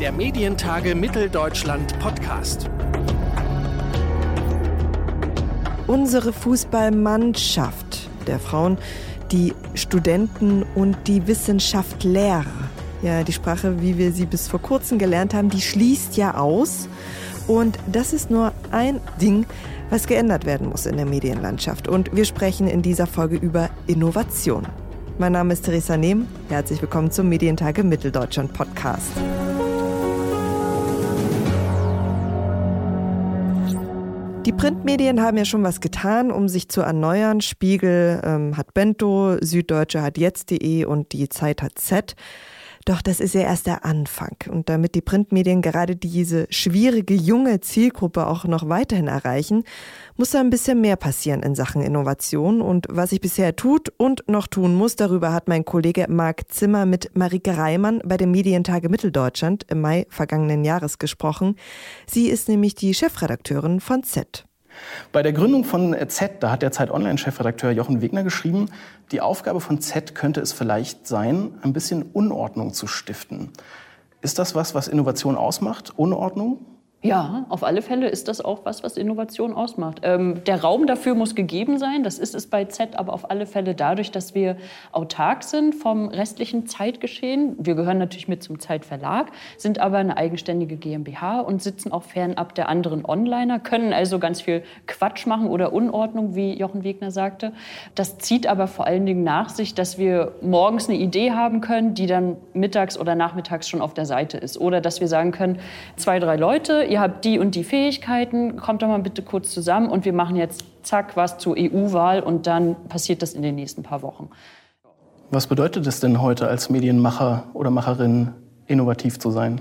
Der Medientage Mitteldeutschland Podcast. Unsere Fußballmannschaft der Frauen, die Studenten und die Wissenschaftler. Ja, die Sprache, wie wir sie bis vor kurzem gelernt haben, die schließt ja aus. Und das ist nur ein Ding, was geändert werden muss in der Medienlandschaft. Und wir sprechen in dieser Folge über Innovation. Mein Name ist Theresa Nehm. Herzlich willkommen zum Medientage Mitteldeutschland Podcast. Die Printmedien haben ja schon was getan, um sich zu erneuern. Spiegel ähm, hat Bento, Süddeutsche hat jetzt.de und die Zeit hat Z. Doch das ist ja erst der Anfang. Und damit die Printmedien gerade diese schwierige junge Zielgruppe auch noch weiterhin erreichen, muss da ein bisschen mehr passieren in Sachen Innovation. Und was sich bisher tut und noch tun muss, darüber hat mein Kollege Marc Zimmer mit Marike Reimann bei dem Medientage Mitteldeutschland im Mai vergangenen Jahres gesprochen. Sie ist nämlich die Chefredakteurin von Z. Bei der Gründung von Z, da hat der Zeit Online-Chefredakteur Jochen Wegner geschrieben, die Aufgabe von Z könnte es vielleicht sein, ein bisschen Unordnung zu stiften. Ist das was, was Innovation ausmacht? Unordnung? Ja, auf alle Fälle ist das auch was, was Innovation ausmacht. Ähm, der Raum dafür muss gegeben sein. Das ist es bei Z aber auf alle Fälle dadurch, dass wir autark sind vom restlichen Zeitgeschehen. Wir gehören natürlich mit zum Zeitverlag, sind aber eine eigenständige GmbH und sitzen auch fernab der anderen Onliner, können also ganz viel Quatsch machen oder Unordnung, wie Jochen Wegner sagte. Das zieht aber vor allen Dingen nach sich, dass wir morgens eine Idee haben können, die dann mittags oder nachmittags schon auf der Seite ist. Oder dass wir sagen können, zwei, drei Leute, ihr habt die und die Fähigkeiten, kommt doch mal bitte kurz zusammen und wir machen jetzt zack was zur EU-Wahl und dann passiert das in den nächsten paar Wochen. Was bedeutet es denn heute als Medienmacher oder Macherin innovativ zu sein?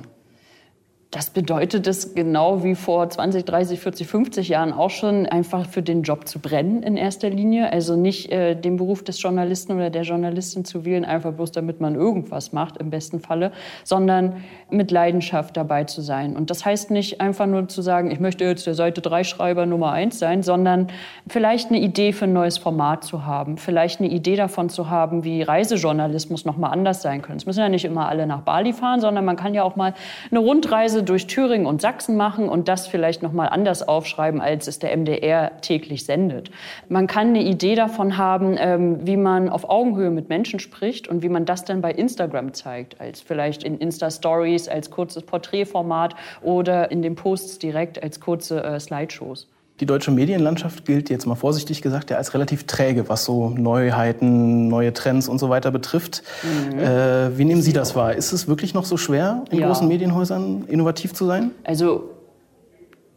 Das bedeutet es genau wie vor 20, 30, 40, 50 Jahren auch schon, einfach für den Job zu brennen in erster Linie. Also nicht äh, den Beruf des Journalisten oder der Journalistin zu wählen, einfach bloß damit man irgendwas macht, im besten Falle, sondern mit Leidenschaft dabei zu sein. Und das heißt nicht einfach nur zu sagen, ich möchte jetzt der Seite 3 Schreiber Nummer 1 sein, sondern vielleicht eine Idee für ein neues Format zu haben, vielleicht eine Idee davon zu haben, wie Reisejournalismus noch mal anders sein könnte. Es müssen ja nicht immer alle nach Bali fahren, sondern man kann ja auch mal eine Rundreise durch Thüringen und Sachsen machen und das vielleicht noch mal anders aufschreiben, als es der MDR täglich sendet. Man kann eine Idee davon haben, ähm, wie man auf Augenhöhe mit Menschen spricht und wie man das dann bei Instagram zeigt, als vielleicht in Insta-Stories, als kurzes Porträtformat oder in den Posts direkt als kurze äh, Slideshows. Die deutsche Medienlandschaft gilt jetzt mal vorsichtig gesagt ja als relativ träge, was so Neuheiten, neue Trends und so weiter betrifft. Mhm. Äh, wie nehmen Sie das wahr? Ist es wirklich noch so schwer, in ja. großen Medienhäusern innovativ zu sein? Also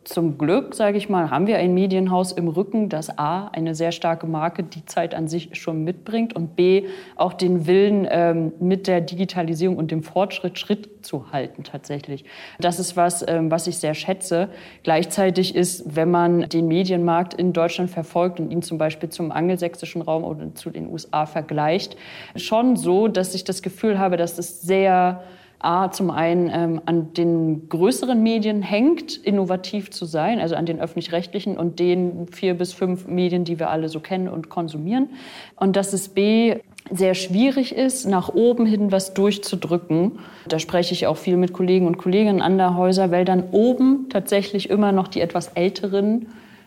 zum Glück, sage ich mal, haben wir ein Medienhaus im Rücken, das A, eine sehr starke Marke, die Zeit an sich schon mitbringt und B, auch den Willen, ähm, mit der Digitalisierung und dem Fortschritt Schritt zu halten tatsächlich. Das ist was, ähm, was ich sehr schätze. Gleichzeitig ist, wenn man den Medienmarkt in Deutschland verfolgt und ihn zum Beispiel zum angelsächsischen Raum oder zu den USA vergleicht, schon so, dass ich das Gefühl habe, dass es sehr A, zum einen ähm, an den größeren Medien hängt, innovativ zu sein, also an den öffentlich-rechtlichen und den vier bis fünf Medien, die wir alle so kennen und konsumieren. Und dass es B, sehr schwierig ist, nach oben hin was durchzudrücken. Da spreche ich auch viel mit Kollegen und Kolleginnen an der Häuser, weil dann oben tatsächlich immer noch die etwas älteren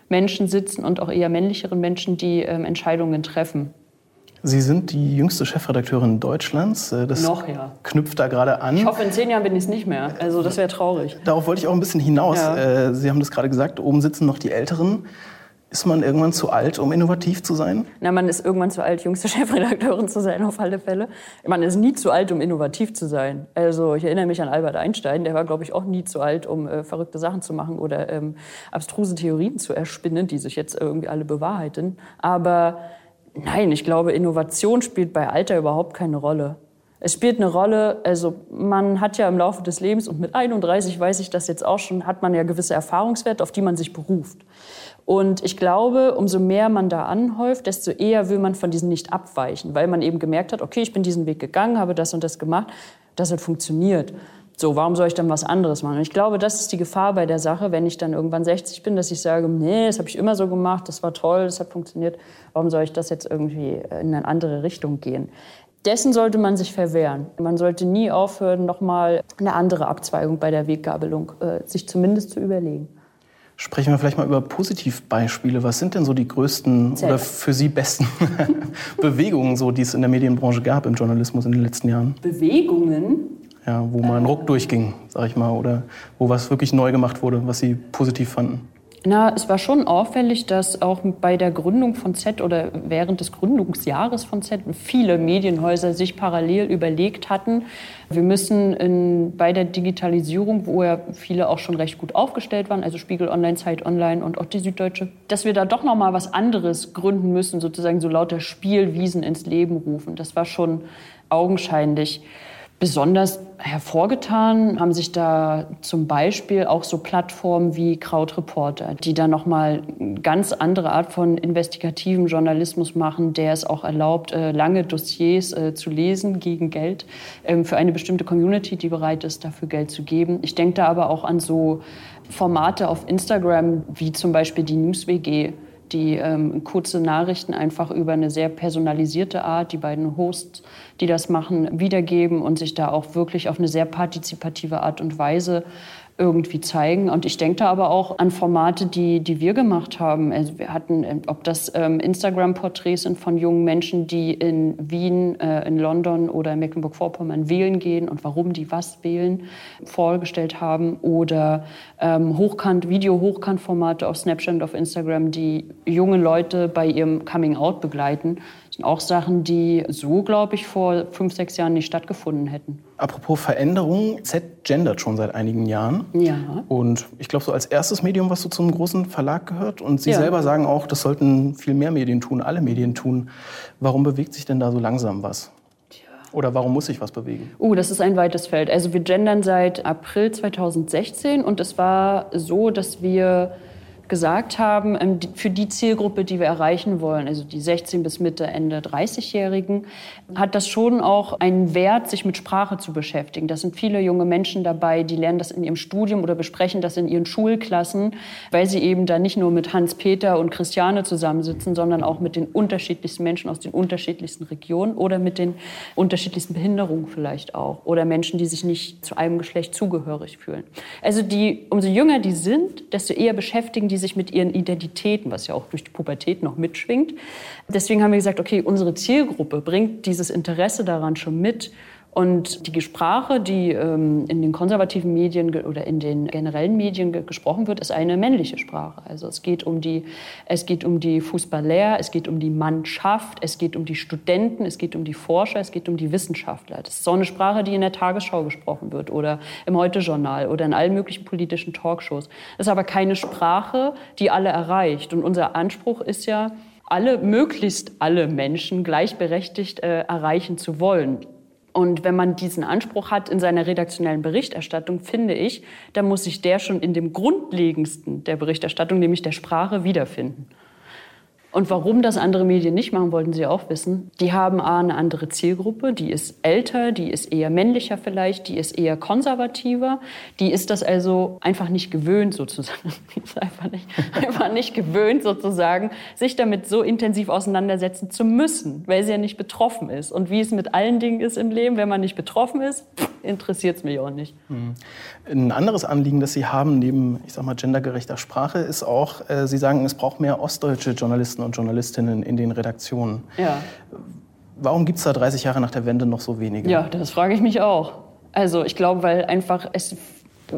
Menschen sitzen und auch eher männlicheren Menschen, die ähm, Entscheidungen treffen. Sie sind die jüngste Chefredakteurin Deutschlands. Äh, das Noch, ja. knüpft da gerade an. Ich hoffe, in zehn Jahren bin ich es nicht mehr. Also das wäre traurig. Darauf wollte ich auch ein bisschen hinaus. Ja. Äh, Sie haben das gerade gesagt, oben sitzen noch die Älteren. Ist man irgendwann zu alt, um innovativ zu sein? Na, man ist irgendwann zu alt, jüngste Chefredakteurin zu sein, auf alle Fälle. Man ist nie zu alt, um innovativ zu sein. Also ich erinnere mich an Albert Einstein, der war, glaube ich, auch nie zu alt, um äh, verrückte Sachen zu machen oder ähm, abstruse Theorien zu erspinnen, die sich jetzt irgendwie alle bewahrheiten. Aber Nein, ich glaube, Innovation spielt bei Alter überhaupt keine Rolle. Es spielt eine Rolle, also man hat ja im Laufe des Lebens, und mit 31 weiß ich das jetzt auch schon, hat man ja gewisse Erfahrungswerte, auf die man sich beruft. Und ich glaube, umso mehr man da anhäuft, desto eher will man von diesen nicht abweichen, weil man eben gemerkt hat, okay, ich bin diesen Weg gegangen, habe das und das gemacht, das hat funktioniert. So, warum soll ich dann was anderes machen? Und ich glaube, das ist die Gefahr bei der Sache, wenn ich dann irgendwann 60 bin, dass ich sage, nee, das habe ich immer so gemacht, das war toll, das hat funktioniert, warum soll ich das jetzt irgendwie in eine andere Richtung gehen? Dessen sollte man sich verwehren. Man sollte nie aufhören, nochmal eine andere Abzweigung bei der Weggabelung äh, sich zumindest zu überlegen. Sprechen wir vielleicht mal über Positivbeispiele. Was sind denn so die größten Sehr oder für Sie besten Bewegungen, so, die es in der Medienbranche gab, im Journalismus in den letzten Jahren? Bewegungen? Ja, wo mal ein Ruck durchging, sag ich mal, oder wo was wirklich neu gemacht wurde, was Sie positiv fanden. Na, es war schon auffällig, dass auch bei der Gründung von Z oder während des Gründungsjahres von Z viele Medienhäuser sich parallel überlegt hatten, wir müssen in, bei der Digitalisierung, wo ja viele auch schon recht gut aufgestellt waren, also Spiegel Online, Zeit Online und auch die Süddeutsche, dass wir da doch noch mal was anderes gründen müssen, sozusagen so lauter Spielwiesen ins Leben rufen. Das war schon augenscheinlich. Besonders hervorgetan haben sich da zum Beispiel auch so Plattformen wie Krautreporter, die da nochmal eine ganz andere Art von investigativen Journalismus machen, der es auch erlaubt, äh, lange Dossiers äh, zu lesen gegen Geld ähm, für eine bestimmte Community, die bereit ist, dafür Geld zu geben. Ich denke da aber auch an so Formate auf Instagram wie zum Beispiel die NewsWG die ähm, kurze Nachrichten einfach über eine sehr personalisierte Art, die beiden Hosts, die das machen, wiedergeben und sich da auch wirklich auf eine sehr partizipative Art und Weise irgendwie zeigen. Und ich denke da aber auch an Formate, die, die wir gemacht haben. Also wir hatten, äh, ob das ähm, Instagram-Porträts sind von jungen Menschen, die in Wien, äh, in London oder in Mecklenburg-Vorpommern wählen gehen und warum die was wählen, vorgestellt haben. Oder ähm, Hochkant, Video-Hochkant-Formate auf Snapchat und auf Instagram, die junge Leute bei ihrem Coming-out begleiten auch Sachen, die so, glaube ich, vor fünf, sechs Jahren nicht stattgefunden hätten. Apropos Veränderung, Z gendert schon seit einigen Jahren. Ja. Und ich glaube, so als erstes Medium, was so zum großen Verlag gehört. Und Sie ja. selber sagen auch, das sollten viel mehr Medien tun, alle Medien tun. Warum bewegt sich denn da so langsam was? Oder warum muss sich was bewegen? Oh, uh, das ist ein weites Feld. Also wir gendern seit April 2016 und es war so, dass wir gesagt haben, ähm, für die Zielgruppe, die wir erreichen wollen, also die 16 bis Mitte, Ende 30-Jährigen, hat das schon auch einen Wert, sich mit Sprache zu beschäftigen. Da sind viele junge Menschen dabei, die lernen das in ihrem Studium oder besprechen das in ihren Schulklassen, weil sie eben da nicht nur mit Hans-Peter und Christiane zusammensitzen, sondern auch mit den unterschiedlichsten Menschen aus den unterschiedlichsten Regionen oder mit den unterschiedlichsten Behinderungen vielleicht auch oder Menschen, die sich nicht zu einem Geschlecht zugehörig fühlen. Also die, umso jünger die sind, desto eher beschäftigen die sich mit ihren Identitäten, was ja auch durch die Pubertät noch mitschwingt. Deswegen haben wir gesagt, okay, unsere Zielgruppe bringt dieses Interesse daran schon mit. Und die Sprache, die ähm, in den konservativen Medien oder in den generellen Medien ge gesprochen wird, ist eine männliche Sprache. Also es geht um die, es geht um die Fußballer, es geht um die Mannschaft, es geht um die Studenten, es geht um die Forscher, es geht um die Wissenschaftler. Das ist so eine Sprache, die in der Tagesschau gesprochen wird oder im Heute-Journal oder in allen möglichen politischen Talkshows. Das ist aber keine Sprache, die alle erreicht. Und unser Anspruch ist ja, alle, möglichst alle Menschen gleichberechtigt äh, erreichen zu wollen. Und wenn man diesen Anspruch hat in seiner redaktionellen Berichterstattung, finde ich, dann muss sich der schon in dem Grundlegendsten der Berichterstattung, nämlich der Sprache, wiederfinden. Und warum das andere Medien nicht machen, wollten Sie auch wissen. Die haben A, eine andere Zielgruppe, die ist älter, die ist eher männlicher vielleicht, die ist eher konservativer. Die ist das also einfach nicht gewöhnt sozusagen. Einfach nicht, einfach nicht gewöhnt sozusagen, sich damit so intensiv auseinandersetzen zu müssen, weil sie ja nicht betroffen ist. Und wie es mit allen Dingen ist im Leben, wenn man nicht betroffen ist, interessiert es mich auch nicht. Mhm. Ein anderes Anliegen, das Sie haben, neben, ich sag mal, gendergerechter Sprache, ist auch, äh, Sie sagen, es braucht mehr ostdeutsche Journalisten und Journalistinnen in den Redaktionen. Ja. Warum gibt es da 30 Jahre nach der Wende noch so wenige? Ja, das frage ich mich auch. Also ich glaube, weil einfach es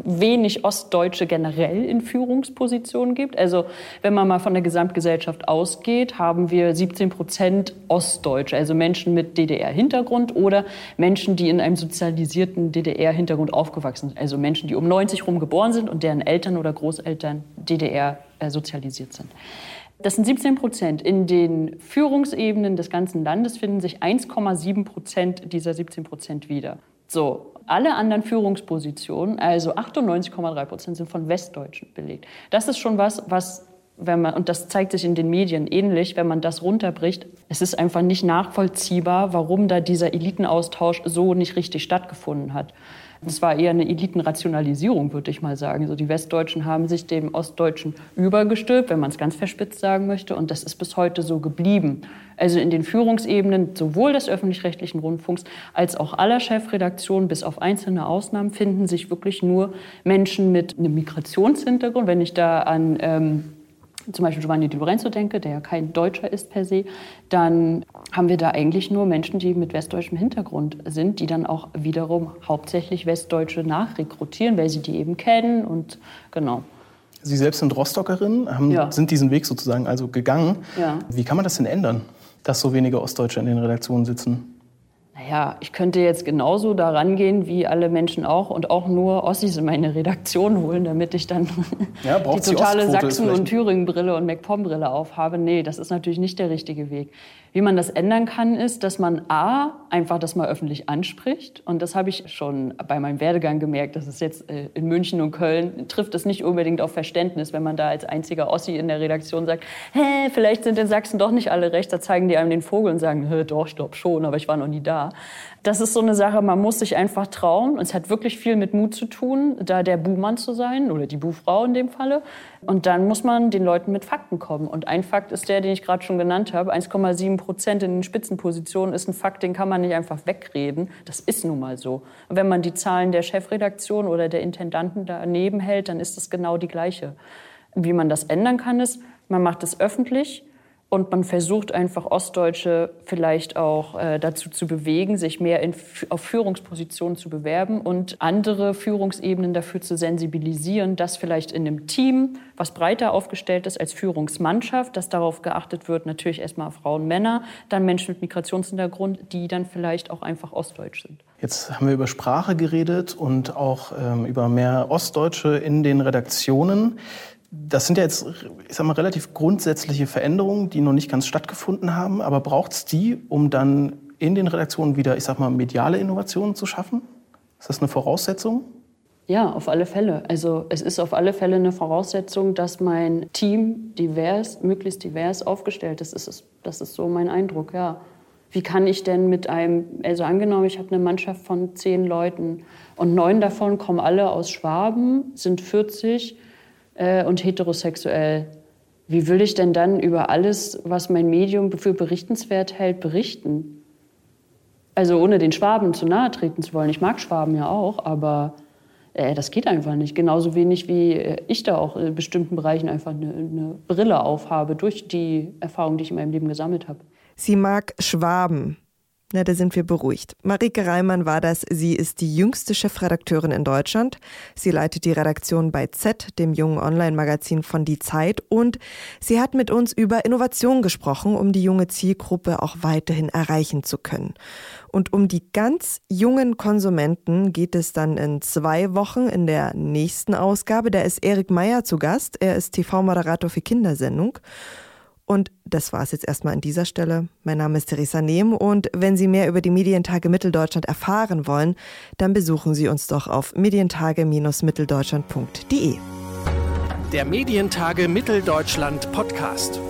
wenig Ostdeutsche generell in Führungspositionen gibt. Also wenn man mal von der Gesamtgesellschaft ausgeht, haben wir 17 Prozent Ostdeutsche, also Menschen mit DDR-Hintergrund oder Menschen, die in einem sozialisierten DDR-Hintergrund aufgewachsen sind. Also Menschen, die um 90 rum geboren sind und deren Eltern oder Großeltern DDR äh, sozialisiert sind. Das sind 17 Prozent. In den Führungsebenen des ganzen Landes finden sich 1,7 Prozent dieser 17 Prozent wieder. So, alle anderen Führungspositionen, also 98,3 Prozent, sind von Westdeutschen belegt. Das ist schon was, was wenn man, und das zeigt sich in den Medien ähnlich, wenn man das runterbricht, es ist einfach nicht nachvollziehbar, warum da dieser Elitenaustausch so nicht richtig stattgefunden hat. Es war eher eine Elitenrationalisierung, würde ich mal sagen. So die Westdeutschen haben sich dem Ostdeutschen übergestülpt, wenn man es ganz verspitzt sagen möchte. Und das ist bis heute so geblieben. Also in den Führungsebenen sowohl des öffentlich-rechtlichen Rundfunks als auch aller Chefredaktionen, bis auf einzelne Ausnahmen, finden sich wirklich nur Menschen mit einem Migrationshintergrund. Wenn ich da an ähm, zum Beispiel Giovanni Di Lorenzo denke, der ja kein Deutscher ist per se, dann haben wir da eigentlich nur Menschen, die mit westdeutschem Hintergrund sind, die dann auch wiederum hauptsächlich Westdeutsche nachrekrutieren, weil sie die eben kennen und genau. Sie selbst sind Rostockerin, haben, ja. sind diesen Weg sozusagen also gegangen. Ja. Wie kann man das denn ändern, dass so wenige Ostdeutsche in den Redaktionen sitzen? Naja, ich könnte jetzt genauso da rangehen wie alle Menschen auch und auch nur Ossis in meine Redaktion holen, damit ich dann ja, die totale Sachsen- und Thüringen-Brille und MacPom-Brille aufhabe. Nee, das ist natürlich nicht der richtige Weg. Wie man das ändern kann, ist, dass man A, einfach das mal öffentlich anspricht. Und das habe ich schon bei meinem Werdegang gemerkt. Das ist jetzt äh, in München und Köln, trifft es nicht unbedingt auf Verständnis, wenn man da als einziger Ossi in der Redaktion sagt, hä, vielleicht sind in Sachsen doch nicht alle rechts. Da zeigen die einem den Vogel und sagen, doch, ich glaube schon, aber ich war noch nie da. Das ist so eine Sache, man muss sich einfach trauen. Und es hat wirklich viel mit Mut zu tun, da der Buhmann zu sein oder die Buhfrau in dem Falle. Und dann muss man den Leuten mit Fakten kommen. Und ein Fakt ist der, den ich gerade schon genannt habe. 1,7 Prozent in den Spitzenpositionen ist ein Fakt, den kann man nicht einfach wegreden. Das ist nun mal so. Und wenn man die Zahlen der Chefredaktion oder der Intendanten daneben hält, dann ist das genau die gleiche. Wie man das ändern kann, ist, man macht es öffentlich und man versucht einfach Ostdeutsche vielleicht auch äh, dazu zu bewegen, sich mehr in, auf Führungspositionen zu bewerben und andere Führungsebenen dafür zu sensibilisieren, dass vielleicht in einem Team, was breiter aufgestellt ist als Führungsmannschaft, dass darauf geachtet wird, natürlich erstmal Frauen, Männer, dann Menschen mit Migrationshintergrund, die dann vielleicht auch einfach ostdeutsch sind. Jetzt haben wir über Sprache geredet und auch ähm, über mehr Ostdeutsche in den Redaktionen. Das sind ja jetzt, ich sag mal, relativ grundsätzliche Veränderungen, die noch nicht ganz stattgefunden haben. Aber braucht es die, um dann in den Redaktionen wieder, ich sag mal, mediale Innovationen zu schaffen? Ist das eine Voraussetzung? Ja, auf alle Fälle. Also es ist auf alle Fälle eine Voraussetzung, dass mein Team divers, möglichst divers aufgestellt ist. Das ist, das ist so mein Eindruck, ja. Wie kann ich denn mit einem, also angenommen, ich habe eine Mannschaft von zehn Leuten und neun davon kommen alle aus Schwaben, sind 40 äh, und heterosexuell. Wie will ich denn dann über alles, was mein Medium für berichtenswert hält, berichten? Also ohne den Schwaben zu nahe treten zu wollen. Ich mag Schwaben ja auch, aber äh, das geht einfach nicht. Genauso wenig wie äh, ich da auch in bestimmten Bereichen einfach eine, eine Brille aufhabe durch die Erfahrung, die ich in meinem Leben gesammelt habe. Sie mag Schwaben. Na, da sind wir beruhigt. Marike Reimann war das. Sie ist die jüngste Chefredakteurin in Deutschland. Sie leitet die Redaktion bei Z, dem jungen Online-Magazin von Die Zeit. Und sie hat mit uns über Innovation gesprochen, um die junge Zielgruppe auch weiterhin erreichen zu können. Und um die ganz jungen Konsumenten geht es dann in zwei Wochen in der nächsten Ausgabe. Da ist Erik Meyer zu Gast. Er ist TV-Moderator für Kindersendung. Und das war es jetzt erstmal an dieser Stelle. Mein Name ist Theresa Nehm und wenn Sie mehr über die Medientage Mitteldeutschland erfahren wollen, dann besuchen Sie uns doch auf medientage-mitteldeutschland.de. Der Medientage Mitteldeutschland Podcast.